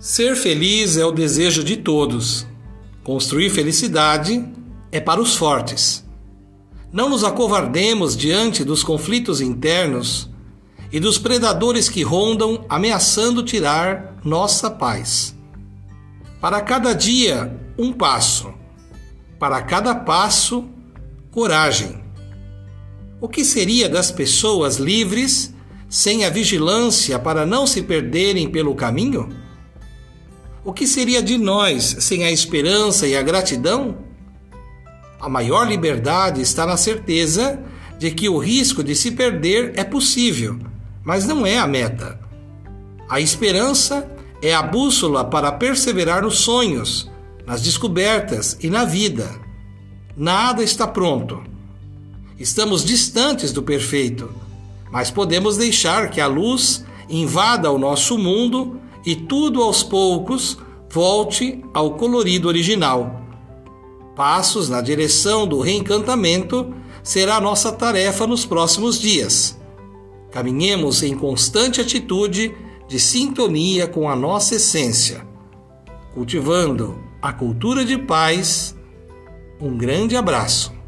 Ser feliz é o desejo de todos. Construir felicidade é para os fortes. Não nos acovardemos diante dos conflitos internos e dos predadores que rondam ameaçando tirar nossa paz. Para cada dia, um passo. Para cada passo, coragem. O que seria das pessoas livres sem a vigilância para não se perderem pelo caminho? O que seria de nós sem a esperança e a gratidão? A maior liberdade está na certeza de que o risco de se perder é possível, mas não é a meta. A esperança é a bússola para perseverar nos sonhos, nas descobertas e na vida. Nada está pronto. Estamos distantes do perfeito, mas podemos deixar que a luz invada o nosso mundo e tudo aos poucos volte ao colorido original. Passos na direção do reencantamento será nossa tarefa nos próximos dias. Caminhemos em constante atitude de sintonia com a nossa essência, cultivando a cultura de paz. Um grande abraço.